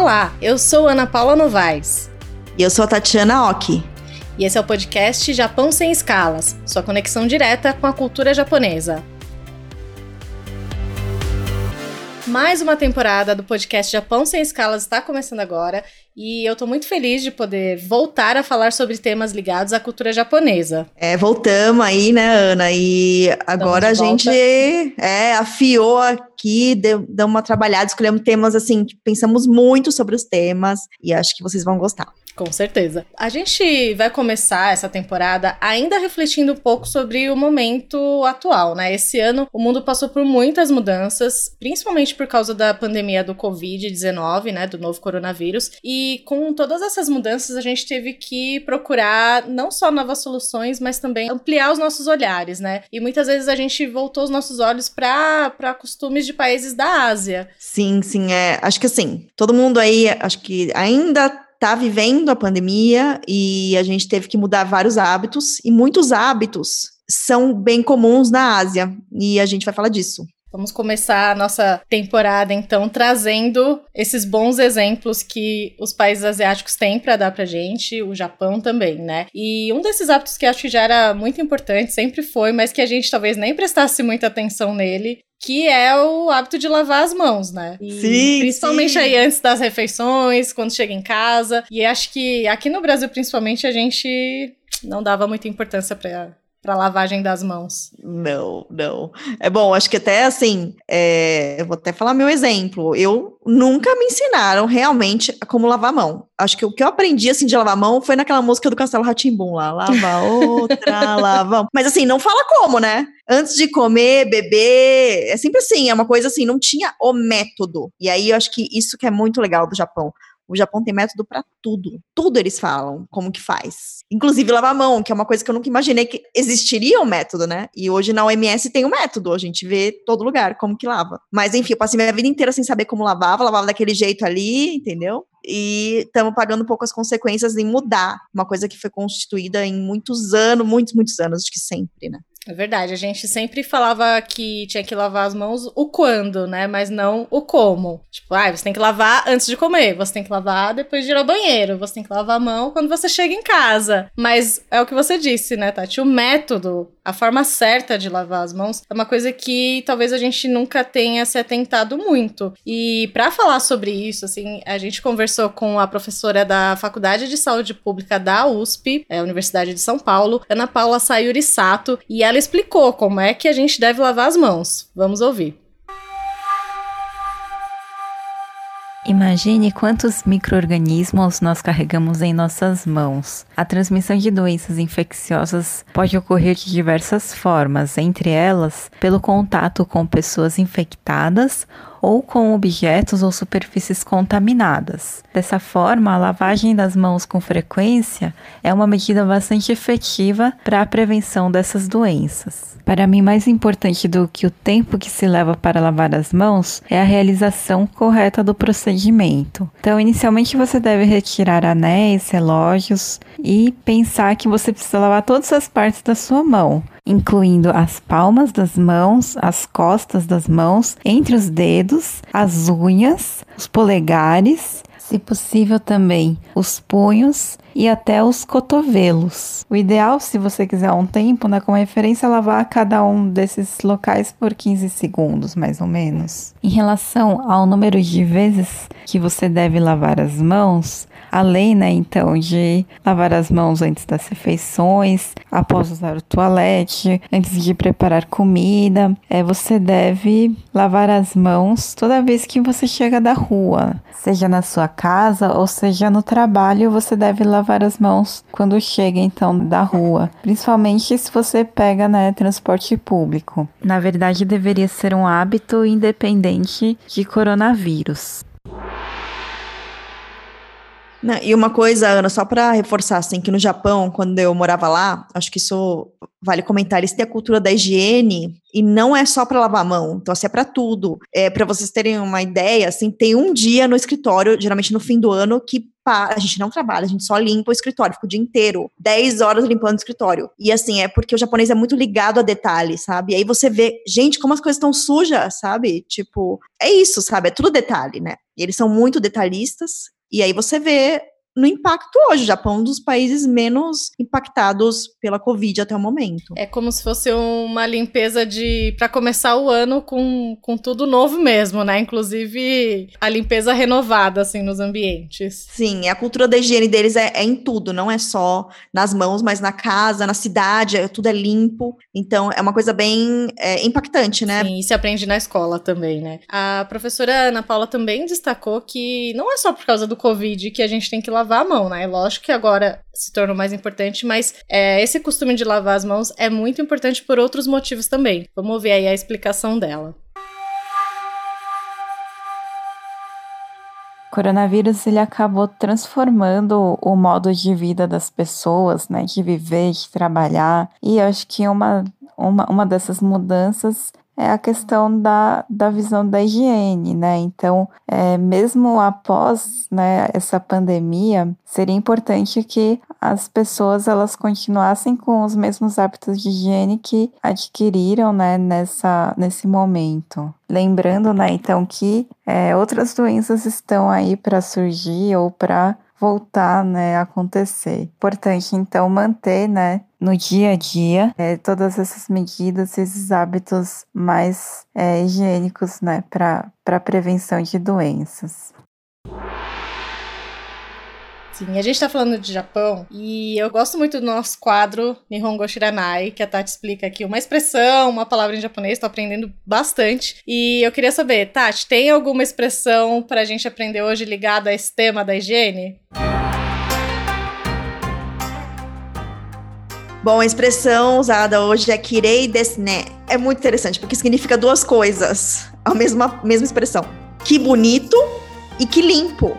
Olá, eu sou Ana Paula Novaes. E eu sou a Tatiana Oki. E esse é o podcast Japão Sem Escalas sua conexão direta com a cultura japonesa. Mais uma temporada do podcast Japão Sem Escalas está começando agora e eu tô muito feliz de poder voltar a falar sobre temas ligados à cultura japonesa. É, voltamos aí, né, Ana? E agora a gente é, afiou aqui, deu, deu uma trabalhada, escolhemos temas assim, pensamos muito sobre os temas e acho que vocês vão gostar. Com certeza. A gente vai começar essa temporada ainda refletindo um pouco sobre o momento atual, né? Esse ano o mundo passou por muitas mudanças, principalmente por causa da pandemia do Covid-19, né? Do novo coronavírus. E com todas essas mudanças, a gente teve que procurar não só novas soluções, mas também ampliar os nossos olhares, né? E muitas vezes a gente voltou os nossos olhos para costumes de países da Ásia. Sim, sim, é. Acho que assim, todo mundo aí, acho que ainda tá vivendo a pandemia e a gente teve que mudar vários hábitos e muitos hábitos são bem comuns na Ásia e a gente vai falar disso. Vamos começar a nossa temporada então trazendo esses bons exemplos que os países asiáticos têm para dar pra gente, o Japão também, né? E um desses hábitos que acho que já era muito importante, sempre foi, mas que a gente talvez nem prestasse muita atenção nele, que é o hábito de lavar as mãos, né? E sim. Principalmente sim. aí antes das refeições, quando chega em casa. E acho que aqui no Brasil, principalmente, a gente não dava muita importância para para lavagem das mãos. Não, não. É bom, acho que até assim, é, eu vou até falar meu exemplo. Eu nunca me ensinaram realmente como lavar a mão. Acho que o que eu aprendi assim de lavar a mão foi naquela música do Castelo Ratimbum lá, lava outra, lava. Mas assim, não fala como, né? Antes de comer, beber, é sempre assim, é uma coisa assim, não tinha o método. E aí eu acho que isso que é muito legal do Japão. O Japão tem método para tudo. Tudo eles falam como que faz. Inclusive lavar a mão, que é uma coisa que eu nunca imaginei que existiria um método, né? E hoje na OMS tem um método, a gente vê todo lugar como que lava. Mas enfim, eu passei minha vida inteira sem saber como lavava, lavava daquele jeito ali, entendeu? E estamos pagando um pouco as consequências em mudar uma coisa que foi constituída em muitos anos, muitos, muitos anos, acho que sempre, né? É verdade, a gente sempre falava que tinha que lavar as mãos o quando, né? Mas não o como. Tipo, ah, você tem que lavar antes de comer, você tem que lavar depois de ir ao banheiro, você tem que lavar a mão quando você chega em casa. Mas é o que você disse, né, Tati? O método, a forma certa de lavar as mãos é uma coisa que talvez a gente nunca tenha se atentado muito. E para falar sobre isso, assim, a gente conversou com a professora da Faculdade de Saúde Pública da USP, é, Universidade de São Paulo, Ana Paula Sayuri Sato, e ela explicou como é que a gente deve lavar as mãos. Vamos ouvir. Imagine quantos micro-organismos nós carregamos em nossas mãos. A transmissão de doenças infecciosas pode ocorrer de diversas formas, entre elas pelo contato com pessoas infectadas ou com objetos ou superfícies contaminadas. Dessa forma, a lavagem das mãos com frequência é uma medida bastante efetiva para a prevenção dessas doenças. Para mim, mais importante do que o tempo que se leva para lavar as mãos é a realização correta do procedimento. Então, inicialmente você deve retirar anéis, relógios e pensar que você precisa lavar todas as partes da sua mão, incluindo as palmas das mãos, as costas das mãos, entre os dedos, as unhas, os polegares, se possível também os punhos e até os cotovelos. O ideal, se você quiser um tempo, né, como referência, é lavar cada um desses locais por 15 segundos, mais ou menos. Em relação ao número de vezes que você deve lavar as mãos, além, né, então, de lavar as mãos antes das refeições, após usar o toalete, antes de preparar comida, é, você deve lavar as mãos toda vez que você chega da rua, seja na sua casa ou seja no trabalho, você deve lavar as mãos quando chega então da rua, principalmente se você pega, né, transporte público. Na verdade, deveria ser um hábito independente de coronavírus. Não, e uma coisa, Ana, só para reforçar, assim, que no Japão, quando eu morava lá, acho que isso vale comentar, eles têm a cultura da higiene e não é só para lavar a mão, então assim, é para tudo. É, para vocês terem uma ideia, assim, tem um dia no escritório, geralmente no fim do ano, que A gente não trabalha, a gente só limpa o escritório, fica o dia inteiro, 10 horas limpando o escritório. E assim, é porque o japonês é muito ligado a detalhes, sabe? E aí você vê, gente, como as coisas estão sujas, sabe? Tipo, é isso, sabe? É tudo detalhe, né? E eles são muito detalhistas. E aí você vê no impacto hoje. O Japão é um dos países menos impactados pela Covid até o momento. É como se fosse uma limpeza de para começar o ano com, com tudo novo mesmo, né? Inclusive a limpeza renovada assim nos ambientes. Sim, a cultura da higiene deles é, é em tudo, não é só nas mãos, mas na casa, na cidade, é, tudo é limpo. Então é uma coisa bem é, impactante, né? Sim, e se aprende na escola também, né? A professora Ana Paula também destacou que não é só por causa do Covid que a gente tem que lavar a mão, né? Lógico que agora se tornou mais importante, mas é, esse costume de lavar as mãos é muito importante por outros motivos também. Vamos ver aí a explicação dela. O coronavírus ele acabou transformando o modo de vida das pessoas, né, de viver, de trabalhar. E acho que uma, uma, uma dessas mudanças é a questão da, da visão da higiene, né? Então, é, mesmo após né, essa pandemia, seria importante que as pessoas elas continuassem com os mesmos hábitos de higiene que adquiriram né, nessa, nesse momento. Lembrando, né, então, que é, outras doenças estão aí para surgir ou para voltar né, a acontecer. Importante, então, manter né, no dia a dia é, todas essas medidas, esses hábitos mais é, higiênicos né, para a prevenção de doenças. Sim, a gente tá falando de Japão e eu gosto muito do nosso quadro Nihongo Shiranai, que a Tati explica aqui uma expressão, uma palavra em japonês, tô aprendendo bastante. E eu queria saber, Tati, tem alguma expressão pra gente aprender hoje ligada a esse tema da higiene? Bom, a expressão usada hoje é kirei desu ne. É muito interessante, porque significa duas coisas. A mesma, mesma expressão. Que bonito e que limpo.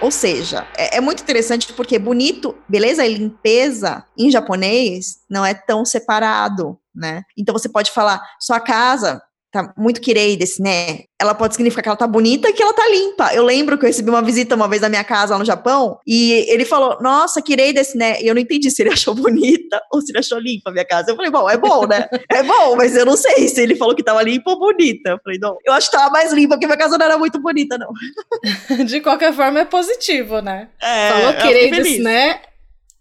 Ou seja, é, é, muito interessante porque bonito, beleza e limpeza em japonês não é tão separado, né? Então você pode falar, sua casa tá muito desse, né? Ela pode significar que ela tá bonita e que ela tá limpa. Eu lembro que eu recebi uma visita uma vez na minha casa lá no Japão e ele falou, nossa, desse, né? E eu não entendi se ele achou bonita ou se ele achou limpa a minha casa. Eu falei, bom, é bom, né? é bom, mas eu não sei se ele falou que tava limpa ou bonita. Eu falei, não, eu acho que tava mais limpa porque minha casa não era muito bonita, não. De qualquer forma, é positivo, né? É, falou kirei desse, né?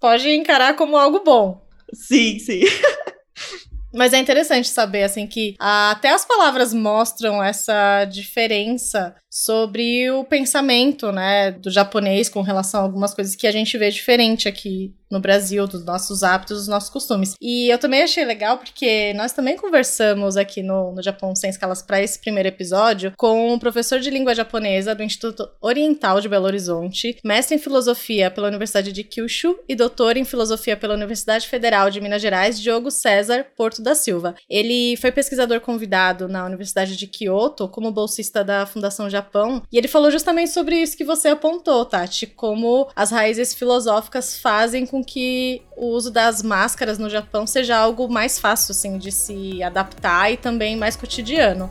Pode encarar como algo bom. Sim, sim. Mas é interessante saber, assim, que até as palavras mostram essa diferença sobre o pensamento, né, do japonês com relação a algumas coisas que a gente vê diferente aqui no Brasil, dos nossos hábitos, dos nossos costumes. E eu também achei legal porque nós também conversamos aqui no, no Japão Sem Escalas para esse primeiro episódio com um professor de língua japonesa do Instituto Oriental de Belo Horizonte, mestre em filosofia pela Universidade de Kyushu e doutor em filosofia pela Universidade Federal de Minas Gerais, Diogo César Porto da Silva. Ele foi pesquisador convidado na Universidade de Kyoto como bolsista da Fundação Japão e ele falou justamente sobre isso que você apontou, Tati, como as raízes filosóficas fazem com que o uso das máscaras no Japão seja algo mais fácil, assim, de se adaptar e também mais cotidiano.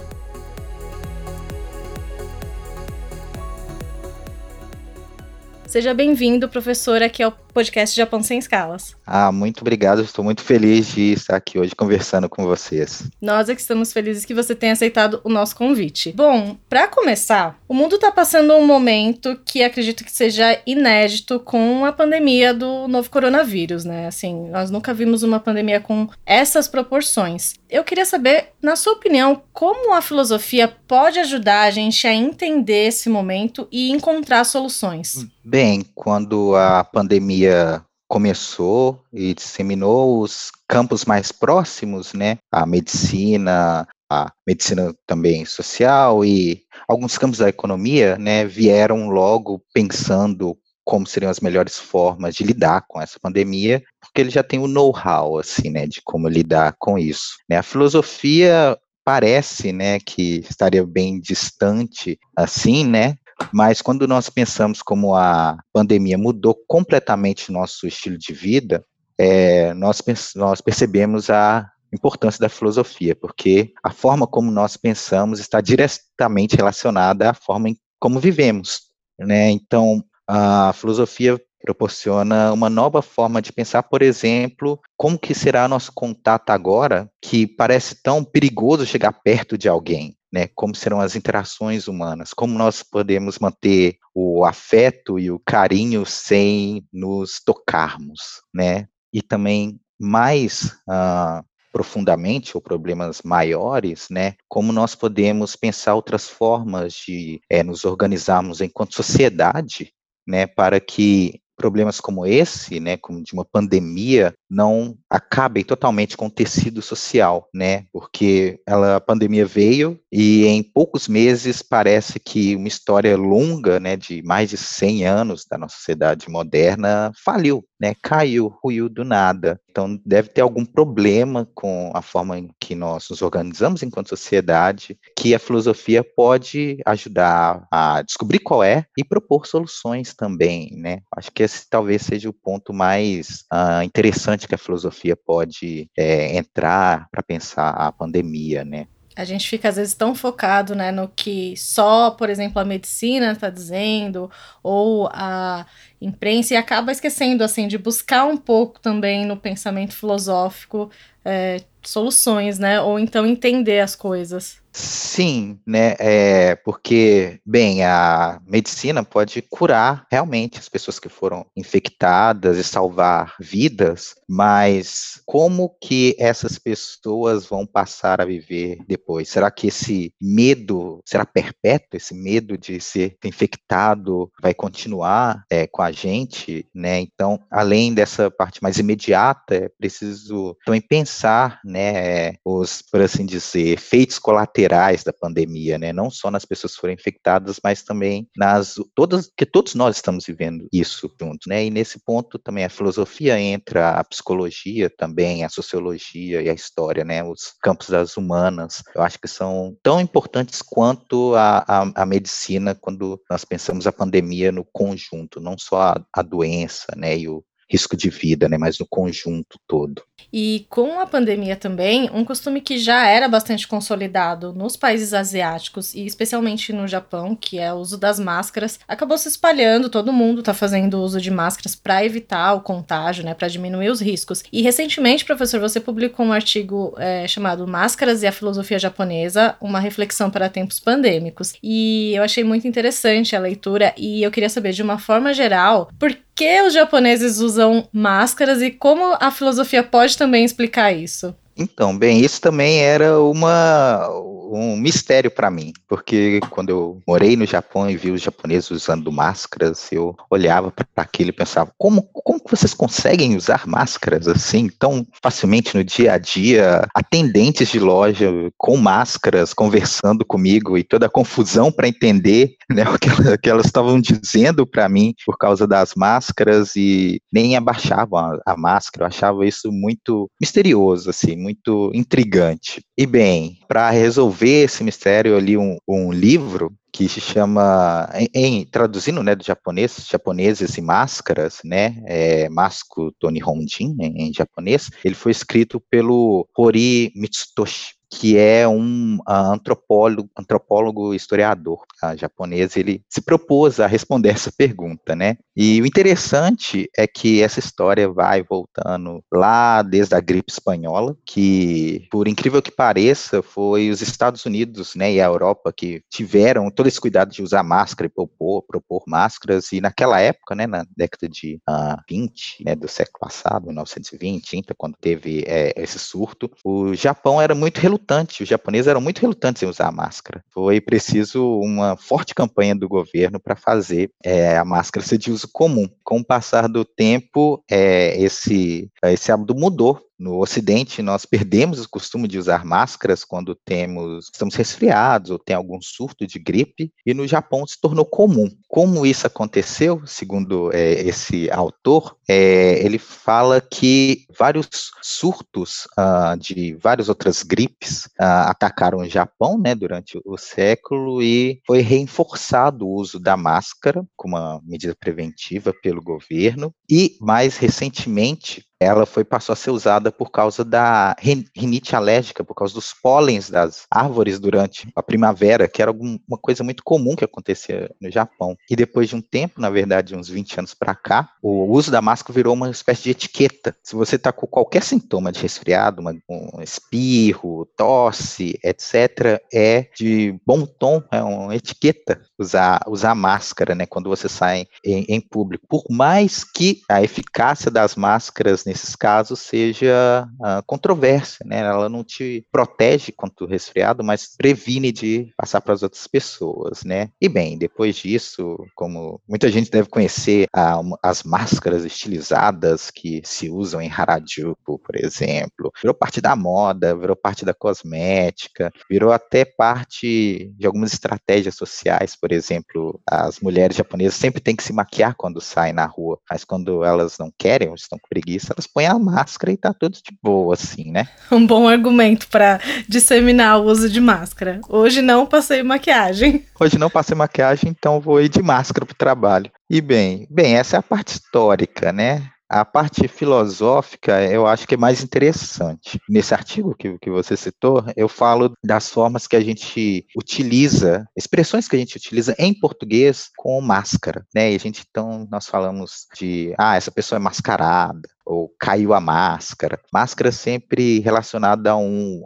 Seja bem-vindo, professor, aqui ao podcast Japão Sem Escalas. Ah, muito obrigado. Estou muito feliz de estar aqui hoje conversando com vocês. Nós é que estamos felizes que você tenha aceitado o nosso convite. Bom, para começar, o mundo está passando um momento que acredito que seja inédito com a pandemia do novo coronavírus, né? Assim, nós nunca vimos uma pandemia com essas proporções. Eu queria saber, na sua opinião, como a filosofia pode ajudar a gente a entender esse momento e encontrar soluções? Bem, quando a pandemia pandemia começou e disseminou os campos mais próximos, né? A medicina, a medicina também social e alguns campos da economia, né, vieram logo pensando como seriam as melhores formas de lidar com essa pandemia, porque ele já tem o know-how assim, né, de como lidar com isso. Né? A filosofia parece, né, que estaria bem distante assim, né, mas quando nós pensamos como a pandemia mudou completamente nosso estilo de vida, é, nós, nós percebemos a importância da filosofia, porque a forma como nós pensamos está diretamente relacionada à forma como vivemos, né? Então, a filosofia proporciona uma nova forma de pensar, por exemplo, como que será nosso contato agora, que parece tão perigoso chegar perto de alguém, né? Como serão as interações humanas? Como nós podemos manter o afeto e o carinho sem nos tocarmos, né? E também mais uh, profundamente ou problemas maiores, né? Como nós podemos pensar outras formas de é, nos organizarmos enquanto sociedade, né? Para que problemas como esse, né, como de uma pandemia, não acabem totalmente com o tecido social, né? Porque ela, a pandemia veio e em poucos meses parece que uma história longa, né, de mais de 100 anos da nossa sociedade moderna faliu, né? Caiu, ruiu do nada. Então deve ter algum problema com a forma que nós nos organizamos enquanto sociedade, que a filosofia pode ajudar a descobrir qual é e propor soluções também, né? Acho que esse talvez seja o ponto mais uh, interessante que a filosofia pode é, entrar para pensar a pandemia, né? A gente fica às vezes tão focado, né, no que só, por exemplo, a medicina está dizendo ou a imprensa e acaba esquecendo assim de buscar um pouco também no pensamento filosófico é, soluções, né, ou então entender as coisas. Sim, né? É, porque, bem, a medicina pode curar realmente as pessoas que foram infectadas e salvar vidas, mas como que essas pessoas vão passar a viver depois? Será que esse medo será perpétuo? Esse medo de ser infectado vai continuar é, com a gente, né? Então, além dessa parte mais imediata, é preciso também pensar, né, os, por assim dizer, efeitos colaterais da pandemia, né? Não só nas pessoas que foram infectadas, mas também nas todas que todos nós estamos vivendo isso juntos, né? E nesse ponto também a filosofia entra, a psicologia também, a sociologia e a história, né? Os campos das humanas, eu acho que são tão importantes quanto a, a, a medicina quando nós pensamos a pandemia no conjunto, não só a, a doença, né? E o risco de vida, né, mas no conjunto todo. E com a pandemia também, um costume que já era bastante consolidado nos países asiáticos e especialmente no Japão, que é o uso das máscaras, acabou se espalhando, todo mundo está fazendo uso de máscaras para evitar o contágio, né, para diminuir os riscos. E recentemente, professor, você publicou um artigo é, chamado Máscaras e a Filosofia Japonesa, uma reflexão para tempos pandêmicos. E eu achei muito interessante a leitura e eu queria saber de uma forma geral, por que os japoneses usam máscaras e como a filosofia pode também explicar isso? Então, bem, isso também era uma, um mistério para mim, porque quando eu morei no Japão e vi os japoneses usando máscaras, eu olhava para aquilo e pensava, como, como vocês conseguem usar máscaras assim tão facilmente no dia a dia? Atendentes de loja com máscaras conversando comigo e toda a confusão para entender né, o que, que elas estavam dizendo para mim por causa das máscaras e nem abaixavam a, a máscara. Eu achava isso muito misterioso, assim, muito intrigante. E bem, para resolver esse mistério, eu li um, um livro que se chama, em, em, traduzindo né, do japonês, japoneses e máscaras, né, é, Masco Toni Hondin, em, em japonês, ele foi escrito pelo Hori Mitsutoshi que é um uh, antropólogo, antropólogo historiador uh, japonês, ele se propôs a responder essa pergunta, né? E o interessante é que essa história vai voltando lá desde a gripe espanhola, que, por incrível que pareça, foi os Estados Unidos, né, e a Europa que tiveram todo esse cuidado de usar máscara e propor, propor máscaras, e naquela época, né, na década de uh, ah, 20, né, do século passado, 1920, 30, quando teve é, esse surto, o Japão era muito relutante relutante, os japoneses eram muito relutantes em usar máscara. Foi preciso uma forte campanha do governo para fazer é, a máscara ser de uso comum. Com o passar do tempo, é, esse, esse hábito mudou no Ocidente, nós perdemos o costume de usar máscaras quando temos estamos resfriados ou tem algum surto de gripe, e no Japão se tornou comum. Como isso aconteceu, segundo é, esse autor, é, ele fala que vários surtos uh, de várias outras gripes uh, atacaram o Japão né, durante o século e foi reforçado o uso da máscara como uma medida preventiva pelo governo, e mais recentemente ela foi passou a ser usada por causa da rinite alérgica, por causa dos pólens das árvores durante a primavera, que era uma coisa muito comum que acontecia no Japão. E depois de um tempo, na verdade, uns 20 anos para cá, o uso da máscara virou uma espécie de etiqueta. Se você está com qualquer sintoma de resfriado, uma, um espirro, tosse, etc., é de bom tom, é uma etiqueta usar, usar máscara, né, quando você sai em, em público. Por mais que a eficácia das máscaras nesses casos seja uh, controversa, né, ela não te protege contra o resfriado, mas previne de passar para as outras pessoas, né. E bem, depois disso, como muita gente deve conhecer uh, as máscaras estilizadas que se usam em Harajuku, por exemplo, virou parte da moda, virou parte da cosmética, virou até parte de algumas estratégias sociais, por exemplo, as mulheres japonesas sempre têm que se maquiar quando saem na rua, mas quando elas não querem ou estão com preguiça, põem a máscara e tá tudo de boa, assim, né? Um bom argumento para disseminar o uso de máscara. Hoje não passei maquiagem. Hoje não passei maquiagem, então vou ir de máscara pro trabalho. E bem, bem, essa é a parte histórica, né? A parte filosófica eu acho que é mais interessante. Nesse artigo que, que você citou, eu falo das formas que a gente utiliza, expressões que a gente utiliza em português com máscara, né? E a gente, então, nós falamos de, ah, essa pessoa é mascarada, ou caiu a máscara. Máscara sempre relacionada a um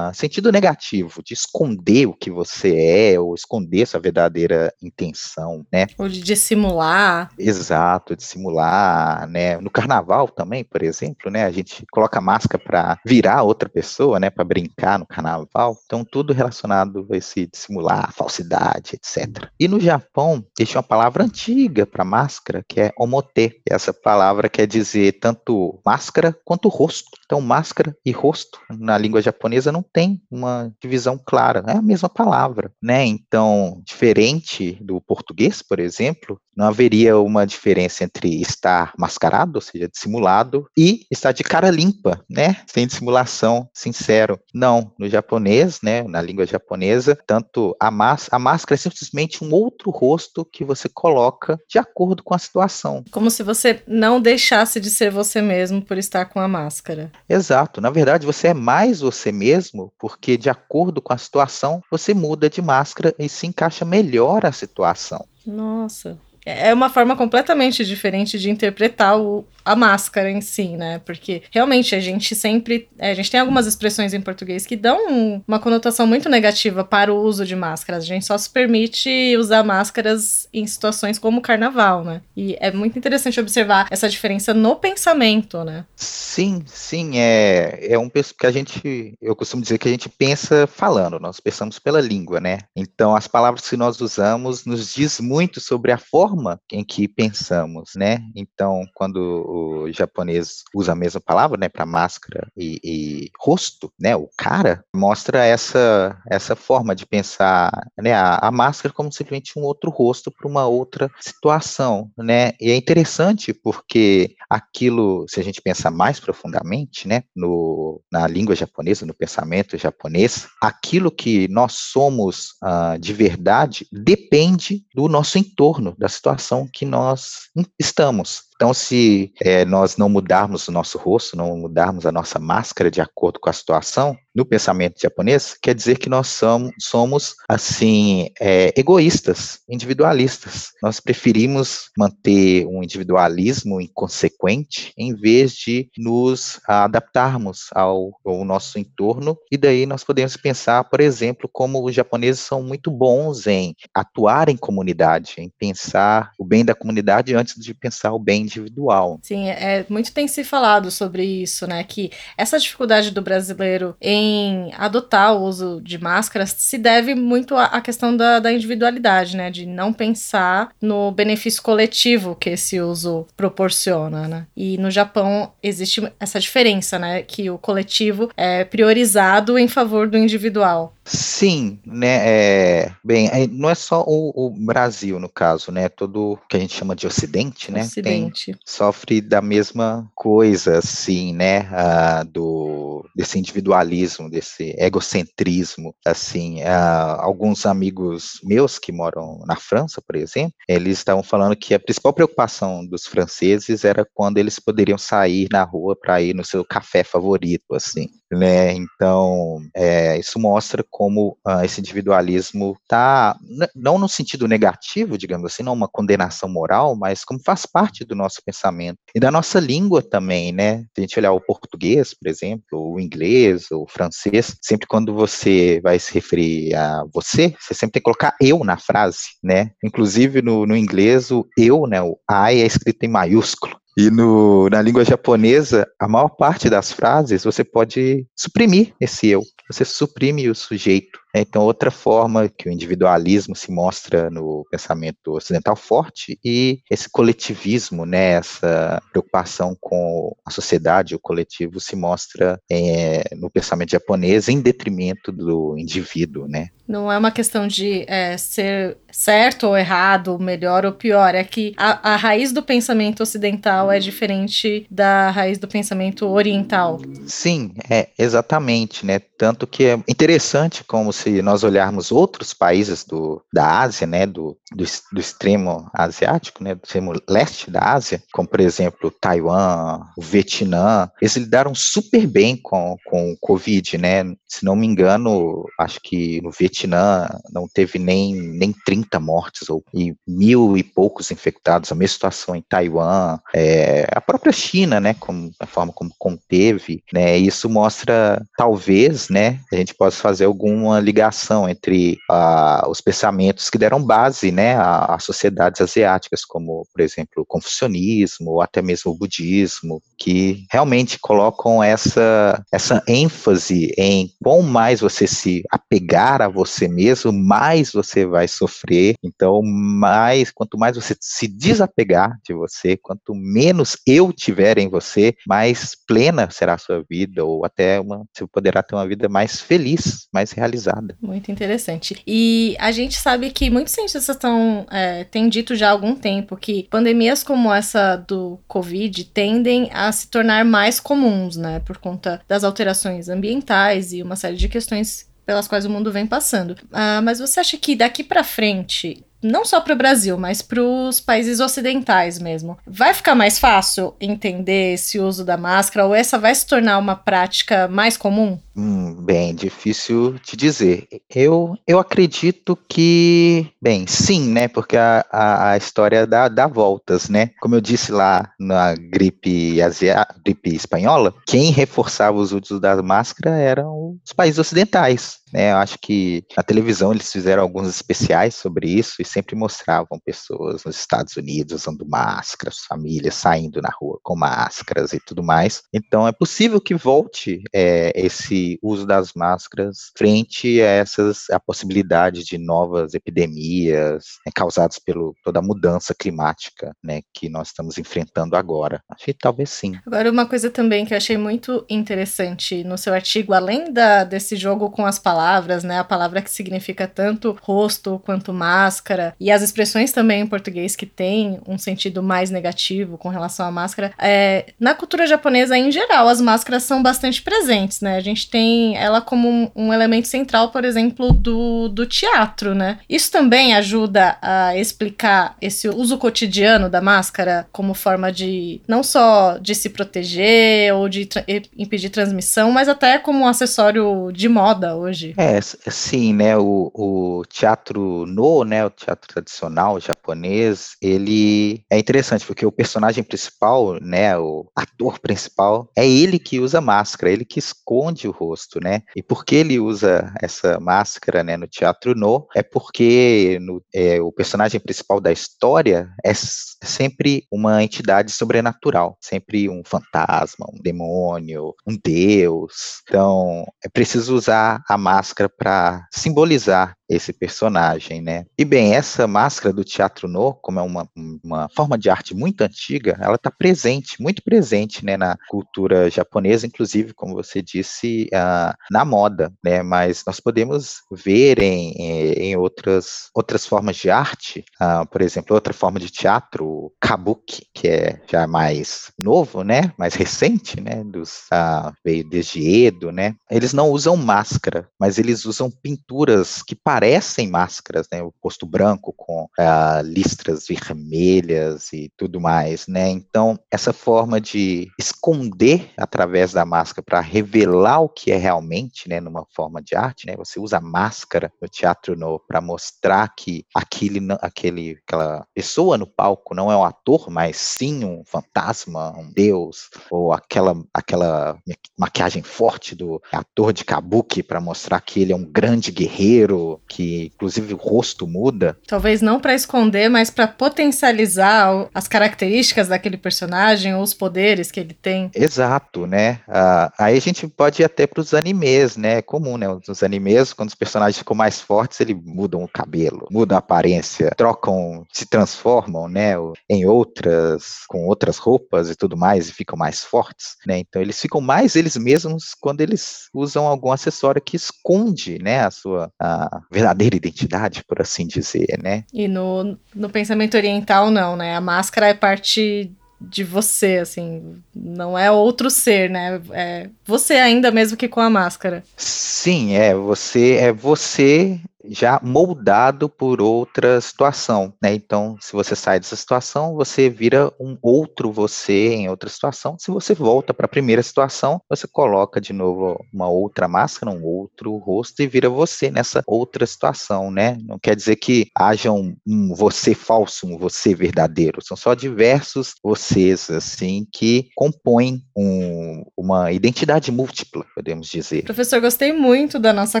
sentido negativo, de esconder o que você é, ou esconder sua verdadeira intenção, né? Ou de dissimular. Exato, dissimular, né? No carnaval também, por exemplo, né? A gente coloca máscara para virar outra pessoa, né? Para brincar no carnaval. Então, tudo relacionado a esse dissimular, falsidade, etc. E no Japão, existe uma palavra antiga para máscara, que é omote. Essa palavra quer dizer tanto máscara quanto rosto. Então, máscara e rosto na língua japonesa não tem uma divisão clara, é a mesma palavra, né? Então, diferente do português, por exemplo, não haveria uma diferença entre estar mascarado, ou seja, dissimulado, e estar de cara limpa, né? Sem dissimulação, sincero. Não, no japonês, né, na língua japonesa, tanto a, más a máscara é simplesmente um outro rosto que você coloca de acordo com a situação. Como se você não deixasse de ser você mesmo por estar com a máscara. Exato. Na verdade, você é mais você mesmo, porque de acordo com a situação, você muda de máscara e se encaixa melhor a situação. Nossa. É uma forma completamente diferente de interpretar o, a máscara em si, né? Porque realmente a gente sempre. É, a gente tem algumas expressões em português que dão uma conotação muito negativa para o uso de máscaras. A gente só se permite usar máscaras em situações como carnaval, né? E é muito interessante observar essa diferença no pensamento, né? Sim, sim. É, é um que a gente. Eu costumo dizer que a gente pensa falando, nós pensamos pela língua, né? Então as palavras que nós usamos nos diz muito sobre a forma forma em que pensamos, né? Então, quando o japonês usa a mesma palavra, né, para máscara e, e, rosto, né, o cara, mostra essa essa forma de pensar, né, a, a máscara como simplesmente um outro rosto para uma outra situação, né? E é interessante porque aquilo, se a gente pensar mais profundamente, né, no, na língua japonesa, no pensamento japonês, aquilo que nós somos uh, de verdade depende do nosso entorno, da situação que nós estamos. Então, se é, nós não mudarmos o nosso rosto, não mudarmos a nossa máscara de acordo com a situação, no pensamento japonês, quer dizer que nós somos, somos assim, é, egoístas, individualistas. Nós preferimos manter um individualismo inconsequente em vez de nos adaptarmos ao, ao nosso entorno. E daí nós podemos pensar, por exemplo, como os japoneses são muito bons em atuar em comunidade, em pensar o bem da comunidade antes de pensar o bem individual. Sim, é muito tem se falado sobre isso, né? Que essa dificuldade do brasileiro em adotar o uso de máscaras se deve muito à questão da, da individualidade, né? De não pensar no benefício coletivo que esse uso proporciona, né? E no Japão existe essa diferença, né? Que o coletivo é priorizado em favor do individual. Sim, né? É, bem, não é só o, o, Brasil, no caso, né? Todo que a gente chama de Ocidente, né? Ocidente. Tem Exatamente. Sofre da mesma coisa, assim, né? Uh, do, desse individualismo, desse egocentrismo, assim. Uh, alguns amigos meus que moram na França, por exemplo, eles estavam falando que a principal preocupação dos franceses era quando eles poderiam sair na rua para ir no seu café favorito, assim né? Então, é, isso mostra como uh, esse individualismo está, não no sentido negativo, digamos assim, não uma condenação moral, mas como faz parte do nosso pensamento e da nossa língua também, né? Se a gente olhar o português, por exemplo, o inglês, o francês, sempre quando você vai se referir a você, você sempre tem que colocar eu na frase, né? Inclusive no, no inglês, o eu, né? O I é escrito em maiúsculo. E no, na língua japonesa, a maior parte das frases você pode suprimir esse eu. Você suprime o sujeito. Né? Então, outra forma que o individualismo se mostra no pensamento ocidental forte e esse coletivismo, né, essa preocupação com a sociedade, o coletivo, se mostra é, no pensamento japonês em detrimento do indivíduo, né? Não é uma questão de é, ser certo ou errado, melhor ou pior. É que a, a raiz do pensamento ocidental é diferente da raiz do pensamento oriental. Sim, é exatamente, né? Tanto que é interessante como se nós olharmos outros países do, da Ásia, né, do, do, do extremo asiático, né, do extremo leste da Ásia, como por exemplo Taiwan, o Vietnã, eles lidaram super bem com, com o Covid, né? Se não me engano, acho que no Vietnã não teve nem, nem 30 mortes, ou e mil e poucos infectados, a mesma situação em Taiwan, é, a própria China, né, como, a forma como conteve, né, isso mostra, talvez, né, a gente possa fazer alguma ligação entre uh, os pensamentos que deram base, né, às sociedades asiáticas, como, por exemplo, o confucionismo, ou até mesmo o budismo, que realmente colocam essa, essa ênfase em quanto mais você se apegar a você mesmo, mais você vai sofrer. Então, mais, quanto mais você se desapegar de você, quanto menos eu tiver em você, mais plena será a sua vida, ou até uma, você poderá ter uma vida mais feliz, mais realizada. Muito interessante. E a gente sabe que muitos cientistas estão, é, têm dito já há algum tempo que pandemias como essa do Covid tendem a se tornar mais comuns, né? Por conta das alterações ambientais e uma série de questões pelas quais o mundo vem passando. Uh, mas você acha que daqui para frente não só para o Brasil, mas para os países ocidentais mesmo. Vai ficar mais fácil entender esse uso da máscara ou essa vai se tornar uma prática mais comum? Hum, bem, difícil te dizer. Eu, eu acredito que, bem, sim, né? Porque a, a, a história dá, dá voltas, né? Como eu disse lá na gripe, asia, gripe espanhola, quem reforçava os usos da máscara eram os países ocidentais. Né, eu acho que na televisão eles fizeram alguns especiais sobre isso e sempre mostravam pessoas nos Estados Unidos usando máscaras, famílias saindo na rua com máscaras e tudo mais. Então é possível que volte é, esse uso das máscaras frente a essas a possibilidade de novas epidemias né, causadas pelo toda a mudança climática, né, que nós estamos enfrentando agora. Acho que talvez sim. Agora uma coisa também que eu achei muito interessante no seu artigo, além da desse jogo com as palavras, né, a palavra que significa tanto rosto quanto máscara e as expressões também em português que tem um sentido mais negativo com relação à máscara, é, na cultura japonesa em geral as máscaras são bastante presentes, né? A gente tem ela como um, um, elemento central, por exemplo, do, do teatro, né? Isso também ajuda a explicar esse uso cotidiano da máscara como forma de não só de se proteger ou de tra impedir transmissão, mas até como um acessório de moda hoje. É, sim, né? O, o teatro no, né? O teatro tradicional japonês, ele é interessante porque o personagem principal, né? O ator principal é ele que usa máscara, ele que esconde o rosto, né? E por que ele usa essa máscara, né, no teatro no? É porque no, é, o personagem principal da história é sempre uma entidade sobrenatural, sempre um fantasma, um demônio, um deus. Então, é preciso usar a máscara para simbolizar esse personagem, né? E bem, essa máscara do teatro no, como é uma, uma forma de arte muito antiga, ela está presente, muito presente, né, na cultura japonesa, inclusive, como você disse, uh, na moda, né? Mas nós podemos ver em, em outras, outras formas de arte, uh, por exemplo, outra forma de teatro, kabuki, que é já mais novo, né? Mais recente, né? Dos, uh, veio desde Edo, né? Eles não usam máscara, mas eles usam pinturas que parecem máscaras, né? O posto branco com uh, listras vermelhas e tudo mais, né? Então, essa forma de esconder através da máscara para revelar o que é realmente, né? Numa forma de arte, né? Você usa máscara no teatro para mostrar que aquele, aquele, aquela pessoa no palco não é um ator, mas sim um fantasma, um deus, ou aquela, aquela maquiagem forte do ator de kabuki para mostrar que ele é um grande guerreiro, que inclusive o rosto muda. Talvez não para esconder, mas para potencializar as características daquele personagem ou os poderes que ele tem. Exato, né? Ah, aí a gente pode ir até para os animes, né? É comum, né? Nos animes, quando os personagens ficam mais fortes, eles mudam o cabelo, mudam a aparência, trocam, se transformam, né? Em outras, com outras roupas e tudo mais, e ficam mais fortes, né? Então eles ficam mais eles mesmos quando eles usam algum acessório que esconde, né, a sua a verdadeira identidade, por assim dizer, né? E no, no pensamento oriental não, né? A máscara é parte de você, assim, não é outro ser, né? É você ainda mesmo que com a máscara. Sim, é você é você já moldado por outra situação, né? Então, se você sai dessa situação, você vira um outro você em outra situação. Se você volta para a primeira situação, você coloca de novo uma outra máscara, um outro rosto e vira você nessa outra situação, né? Não quer dizer que haja um, um você falso, um você verdadeiro. São só diversos vocês assim que compõem um, uma identidade múltipla, podemos dizer. Professor, gostei muito da nossa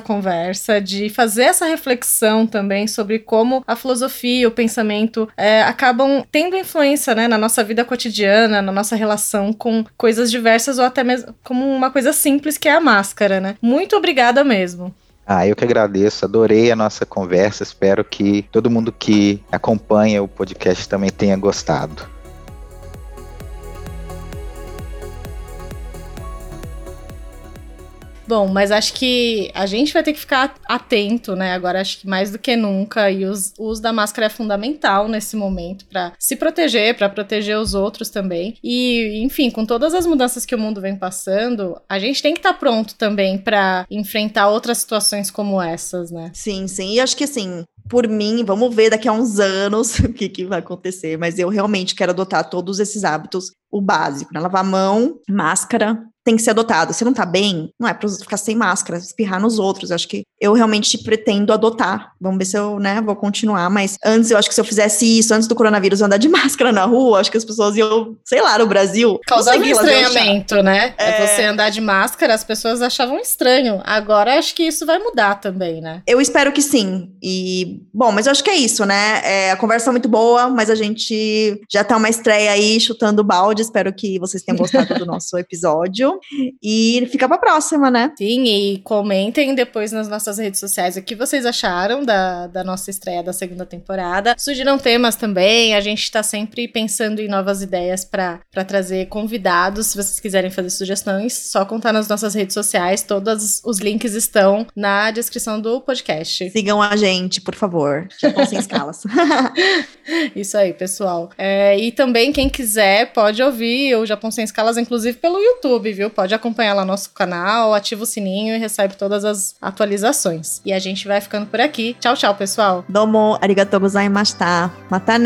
conversa de fazer essa reflexão também sobre como a filosofia e o pensamento é, acabam tendo influência né, na nossa vida cotidiana, na nossa relação com coisas diversas ou até mesmo como uma coisa simples que é a máscara, né? Muito obrigada mesmo. Ah, eu que agradeço, adorei a nossa conversa, espero que todo mundo que acompanha o podcast também tenha gostado. Bom, mas acho que a gente vai ter que ficar atento, né? Agora acho que mais do que nunca e o uso da máscara é fundamental nesse momento para se proteger, para proteger os outros também. E, enfim, com todas as mudanças que o mundo vem passando, a gente tem que estar tá pronto também para enfrentar outras situações como essas, né? Sim, sim. E acho que assim, por mim, vamos ver daqui a uns anos o que, que vai acontecer, mas eu realmente quero adotar todos esses hábitos, o básico, né? Lavar a mão, máscara, tem que ser adotado. Se não tá bem, não é pra ficar sem máscara, espirrar nos outros. Eu acho que eu realmente pretendo adotar. Vamos ver se eu, né, vou continuar. Mas antes, eu acho que se eu fizesse isso, antes do coronavírus, andar de máscara na rua, acho que as pessoas iam, sei lá, no Brasil. Causar um estranhamento, né? É... Você andar de máscara, as pessoas achavam estranho. Agora, acho que isso vai mudar também, né? Eu espero que sim. E, bom, mas eu acho que é isso, né? É, a conversa é muito boa, mas a gente já tá uma estreia aí chutando balde. Espero que vocês tenham gostado do nosso episódio. E fica pra próxima, né? Sim, e comentem depois nas nossas redes sociais o que vocês acharam da, da nossa estreia da segunda temporada. Surgiram temas também, a gente tá sempre pensando em novas ideias para trazer convidados. Se vocês quiserem fazer sugestões, só contar nas nossas redes sociais. Todos os links estão na descrição do podcast. Sigam a gente, por favor. Japão sem escalas. Isso aí, pessoal. É, e também, quem quiser, pode ouvir o Japão Sem Escalas, inclusive pelo YouTube, viu? Pode acompanhar lá nosso canal, ativa o sininho e recebe todas as atualizações. E a gente vai ficando por aqui. Tchau, tchau, pessoal. Domo, arigatou gozaimashita. Mata